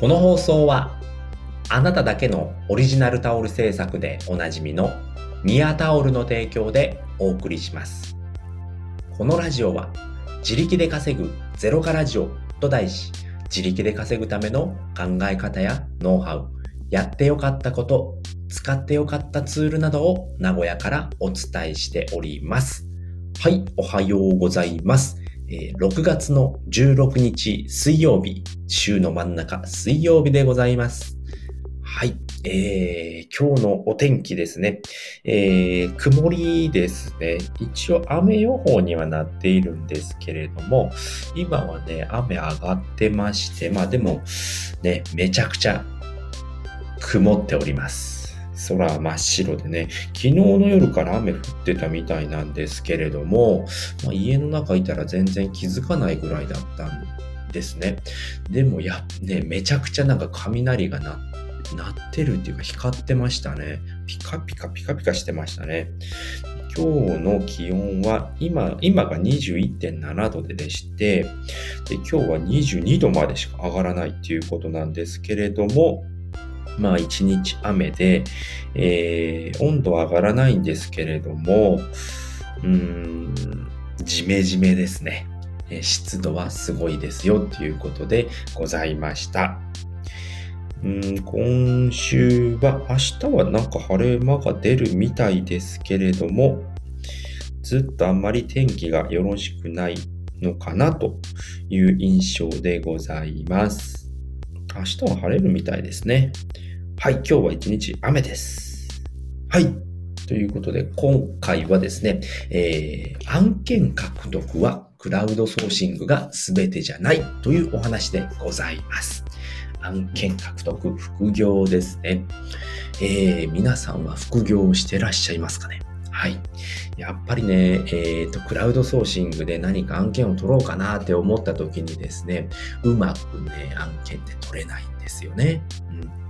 この放送はあなただけのオリジナルタオル制作でおなじみのニアタオルの提供でお送りします。このラジオは自力で稼ぐゼロからジオと題し自力で稼ぐための考え方やノウハウやってよかったこと使ってよかったツールなどを名古屋からお伝えしております。はいおはようございます。6月の16日水曜日、週の真ん中水曜日でございます。はい。えー、今日のお天気ですね。えー、曇りですね。一応雨予報にはなっているんですけれども、今はね、雨上がってまして、まあでも、ね、めちゃくちゃ曇っております。空は真っ白でね、昨日の夜から雨降ってたみたいなんですけれども、まあ、家の中いたら全然気づかないぐらいだったんですね。でもや、ね、めちゃくちゃなんか雷が鳴ってるっていうか光ってましたね。ピカピカピカピカしてましたね。今日の気温は今、今が21.7度ででして、で今日は22度までしか上がらないっていうことなんですけれども、まあ一日雨で、えー、温度は上がらないんですけれども、うん、じめじめですね。湿度はすごいですよということでございました。うん今週は、明日はなんか晴れ間が出るみたいですけれども、ずっとあんまり天気がよろしくないのかなという印象でございます。明日は晴れるみたいですね。はい、今日は一日雨です。はい。ということで、今回はですね、えー、案件獲得はクラウドソーシングが全てじゃないというお話でございます。案件獲得、副業ですね。えー、皆さんは副業をしてらっしゃいますかね？はい。やっぱりね、えっ、ー、と、クラウドソーシングで何か案件を取ろうかなって思った時にですね、うまくね、案件って取れないんですよね。うん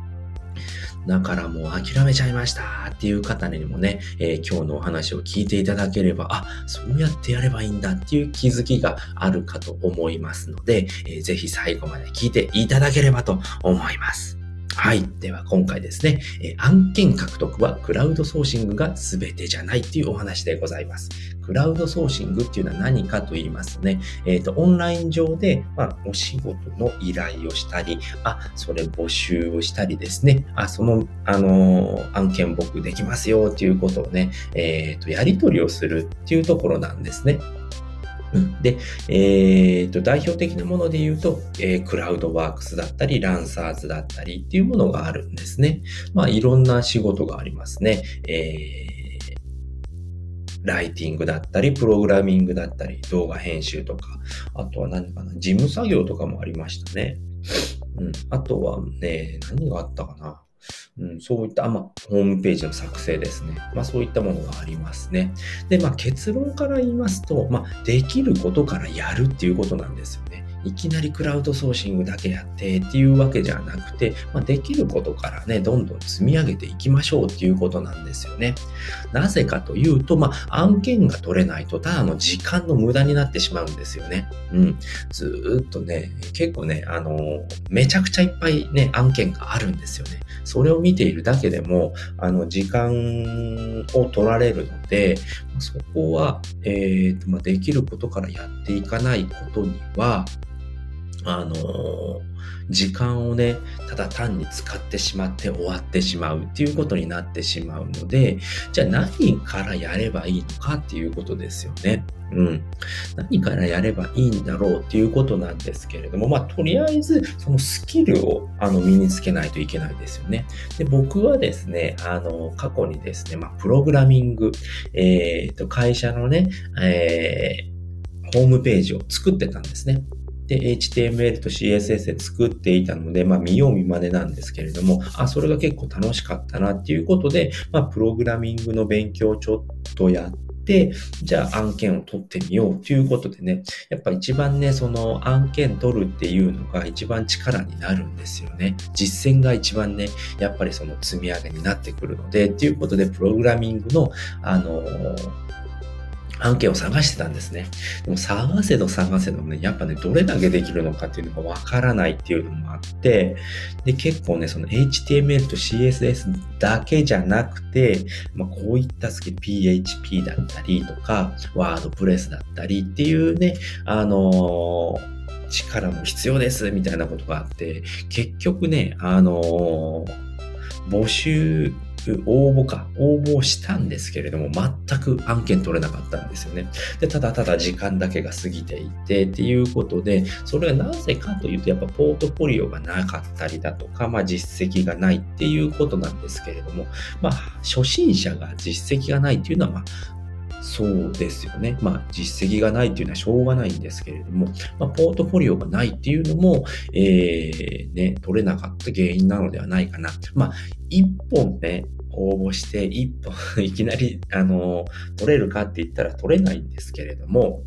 だからもう諦めちゃいましたっていう方にもね、えー、今日のお話を聞いていただければ、あ、そうやってやればいいんだっていう気づきがあるかと思いますので、えー、ぜひ最後まで聞いていただければと思います。はい。では今回ですね、え案件獲得はクラウドソーシングが全てじゃないっていうお話でございます。クラウドソーシングっていうのは何かと言いますね、えっ、ー、と、オンライン上で、まあ、お仕事の依頼をしたり、あ、それ募集をしたりですね、あ、その、あのー、案件僕できますよっていうことをね、えっ、ー、と、やり取りをするっていうところなんですね。で、えー、と、代表的なもので言うと、えー、クラウドワークスだったり、ランサーズだったりっていうものがあるんですね。まあ、いろんな仕事がありますね。えーライティングだったり、プログラミングだったり、動画編集とか、あとは何かな、事務作業とかもありましたね。うん。あとはね、何があったかな。うん、そういった、まあ、ホームページの作成ですね。まあ、そういったものがありますね。で、まあ、結論から言いますと、まあ、できることからやるっていうことなんですよね。いきなりクラウドソーシングだけやってっていうわけじゃなくて、まあ、できることからね、どんどん積み上げていきましょうっていうことなんですよね。なぜかというと、まあ、案件が取れないと、ただの時間の無駄になってしまうんですよね。うん。ずっとね、結構ね、あのめちゃくちゃいっぱいね、案件があるんですよね。それを見ているだけでも、あの、時間を取られるので、そこは、えーとまあ、できることからやっていかないことには、あの時間をね、ただ単に使ってしまって終わってしまうっていうことになってしまうので、じゃあ何からやればいいのかっていうことですよね。うん。何からやればいいんだろうっていうことなんですけれども、まあ、とりあえず、そのスキルを、あの、身につけないといけないですよね。で、僕はですね、あの、過去にですね、まあ、プログラミング、えっ、ー、と、会社のね、えー、ホームページを作ってたんですね。で、HTML と CSS で作っていたので、まあ見よう見まねなんですけれども、あ、それが結構楽しかったなっていうことで、まあプログラミングの勉強をちょっとやって、じゃあ案件を取ってみようということでね、やっぱ一番ね、その案件取るっていうのが一番力になるんですよね。実践が一番ね、やっぱりその積み上げになってくるので、っていうことで、プログラミングの、あのー案件を探してたんですね。でも探せど探せどね、やっぱね、どれだけできるのかっていうのがわからないっていうのもあって、で、結構ね、その HTML と CSS だけじゃなくて、まあ、こういったスキル PHP だったりとか、ワードプレスだったりっていうね、あのー力も必要ですみたいなことがあって、結局ね、あのー、募集応募か、応募したんですけれども、全く案件取れなかったんですよね。で、ただただ時間だけが過ぎていてっていうことで、それはなぜかというと、やっぱポートフォリオがなかったりだとか、まあ実績がないっていうことなんですけれども、まあ初心者が実績がないっていうのは、まあそうですよね。まあ、実績がないっていうのはしょうがないんですけれども、まあ、ポートフォリオがないっていうのも、えー、ね、取れなかった原因なのではないかな。まあ、一本ね、応募して一本 いきなり、あの、取れるかって言ったら取れないんですけれども、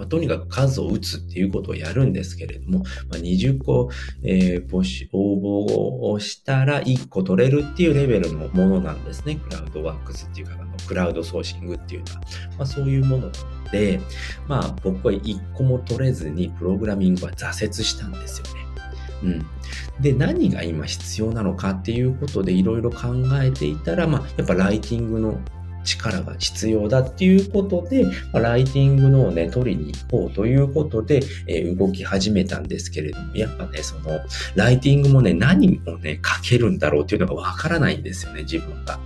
まあ、とにかく数を打つっていうことをやるんですけれども、まあ、20個、えー、募集、応募をしたら1個取れるっていうレベルのものなんですね。クラウドワークスっていうか、あのクラウドソーシングっていうのは。まあ、そういうもので、まあ僕は1個も取れずにプログラミングは挫折したんですよね。うん。で、何が今必要なのかっていうことでいろいろ考えていたら、まあ、やっぱライティングの力が必要だっていうことで、ま、ライティングのをね、取りに行こうということで、え、動き始めたんですけれども、やっぱね、その、ライティングもね、何をね、書けるんだろうっていうのがわからないんですよね、自分が。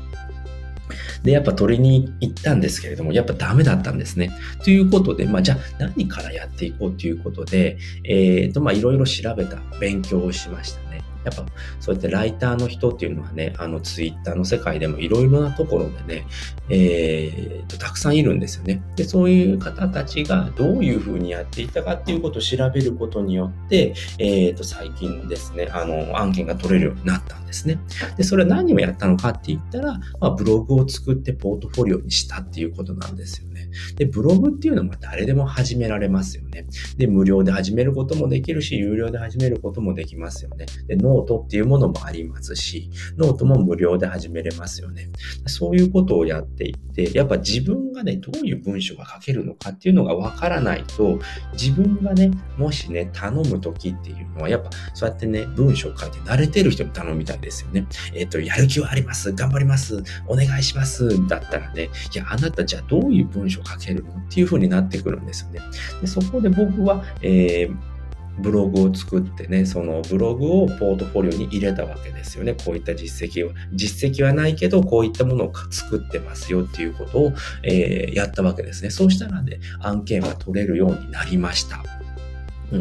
で、やっぱ取りに行ったんですけれども、やっぱダメだったんですね。ということで、まあ、じゃあ何からやっていこうということで、えっ、ー、と、まあ、いろいろ調べた、勉強をしましたね。やっぱそうやってライターの人っていうのはね、あのツイッターの世界でもいろいろなところでね、えー、と、たくさんいるんですよね。で、そういう方たちがどういうふうにやっていたかっていうことを調べることによって、えー、と、最近ですね、あの、案件が取れるようになったんですね。で、それは何をやったのかって言ったら、まあ、ブログを作ってポートフォリオにしたっていうことなんですよね。で、ブログっていうのは誰でも始められますよね。で、無料で始めることもできるし、有料で始めることもできますよね。で、ノノートっていうものもありますし、ノートも無料で始めれますよね。そういうことをやっていって、やっぱ自分がね、どういう文章が書けるのかっていうのがわからないと、自分がね、もしね、頼むときっていうのは、やっぱそうやってね、文章を書いて慣れてる人に頼みたいですよね。えっ、ー、と、やる気はあります。頑張ります。お願いします。だったらね、いや、あなたじゃあどういう文章を書けるの？っていう風になってくるんですよね。でそこで僕は、えーブログを作ってね、そのブログをポートフォリオに入れたわけですよね。こういった実績を。実績はないけど、こういったものを作ってますよっていうことを、えー、やったわけですね。そうしたらね、案件は取れるようになりました。うん。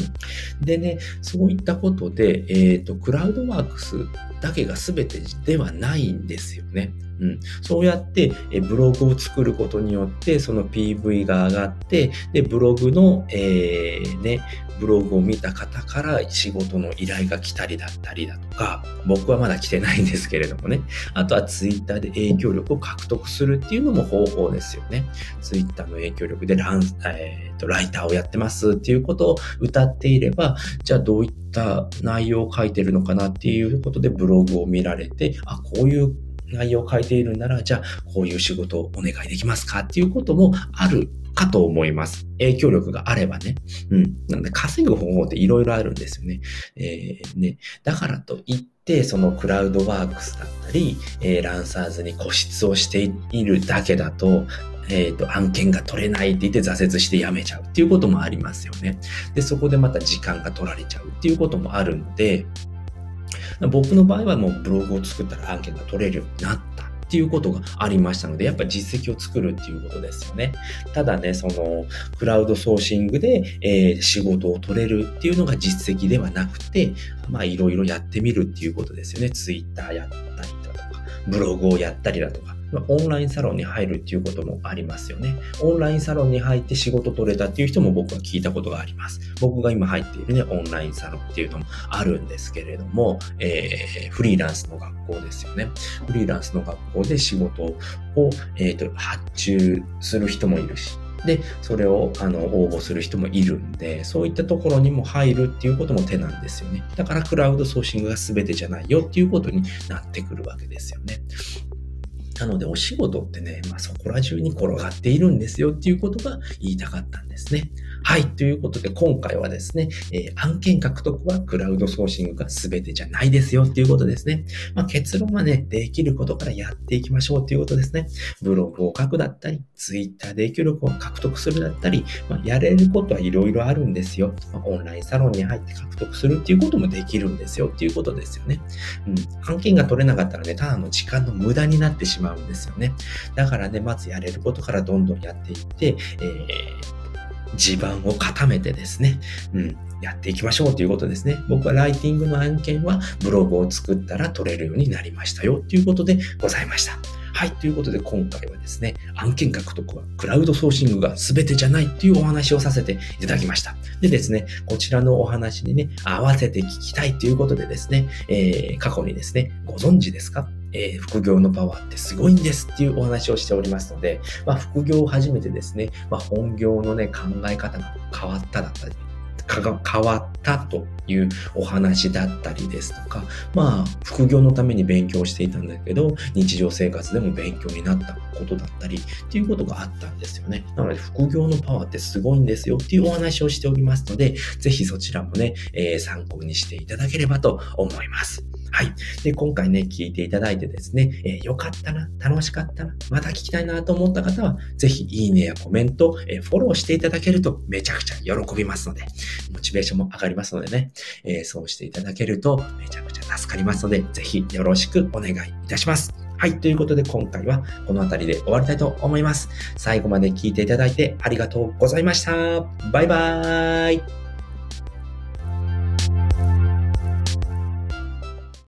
でね、そういったことで、えっ、ー、と、クラウドワークスだけが全てではないんですよね。うん、そうやってブログを作ることによってその PV が上がってでブログの、えー、ね、ブログを見た方から仕事の依頼が来たりだったりだとか僕はまだ来てないんですけれどもね。あとは Twitter で影響力を獲得するっていうのも方法ですよね。Twitter の影響力でラン、えーと、ライターをやってますっていうことを歌っていればじゃあどういった内容を書いてるのかなっていうことでブログを見られてあこういう内容を書いているなら、じゃあ、こういう仕事をお願いできますか？っていうこともあるかと思います。影響力があればね。うん。なので、稼ぐ方法っていろいろあるんですよね。えー、ね。だからといって、そのクラウドワークスだったり、えー、ランサーズに固執をしているだけだと、えっ、ー、と、案件が取れないって言って挫折して辞めちゃうっていうこともありますよね。で、そこでまた時間が取られちゃうっていうこともあるので、僕の場合はもうブログを作ったら案件が取れるようになったっていうことがありましたので、やっぱ実績を作るっていうことですよね。ただね、その、クラウドソーシングで、えー、仕事を取れるっていうのが実績ではなくて、まあいろいろやってみるっていうことですよね。ツイッターやったりだとか、ブログをやったりだとか、まオンラインサロンに入るっていうこともありますよね。オンラインサロンに入って仕事取れたっていう人も僕は聞いたことがあります。僕が今入っているね、オンラインサロンっていうのもあるんですけれども、えー、フリーランスの学校ですよね。フリーランスの学校で仕事を、えーと、発注する人もいるし、で、それをあの応募する人もいるんで、そういったところにも入るっていうことも手なんですよね。だからクラウドソーシングが全てじゃないよっていうことになってくるわけですよね。なのでお仕事ってね、まあ、そこら中に転がっているんですよっていうことが言いたかったんですね。はい。ということで今回はですね、えー、案件獲得はクラウドソーシングが全てじゃないですよっていうことですね。まあ、結論はね、できることからやっていきましょうっていうことですね。ブログを書くだったり、ツイッターで影響力を獲得するだったり、まあ、やれることはいろいろあるんですよ。まあ、オンラインサロンに入って獲得するっていうこともできるんですよっていうことですよね。うん。案件が取れなかったらね、ただの時間の無駄になってしまうんですよね。だからね、まずやれることからどんどんやっていって、えー地盤を固めてですね、うん、やっていきましょうということですね。僕はライティングの案件はブログを作ったら取れるようになりましたよということでございました。はい。ということで今回はですね、案件獲得はクラウドソーシングが全てじゃないっていうお話をさせていただきました。でですね、こちらのお話にね、合わせて聞きたいということでですね、えー、過去にですね、ご存知ですか？えー、副業のパワーってすごいんですっていうお話をしておりますので、まあ、副業を始めてですね、まあ、本業のね、考え方が変わっただったり、変わったというお話だったりですとか、まあ、副業のために勉強していたんだけど、日常生活でも勉強になったことだったりっていうことがあったんですよね。なので、副業のパワーってすごいんですよっていうお話をしておりますので、ぜひそちらもね、えー、参考にしていただければと思います。はい。で、今回ね、聞いていただいてですね、えー、よかったな、楽しかったな、また聞きたいなと思った方は、ぜひいいねやコメント、えー、フォローしていただけるとめちゃくちゃ喜びますので、モチベーションも上がりますのでね、えー、そうしていただけるとめちゃくちゃ助かりますので、ぜひよろしくお願いいたします。はい。ということで今回はこの辺りで終わりたいと思います。最後まで聞いていただいてありがとうございました。バイバーイ。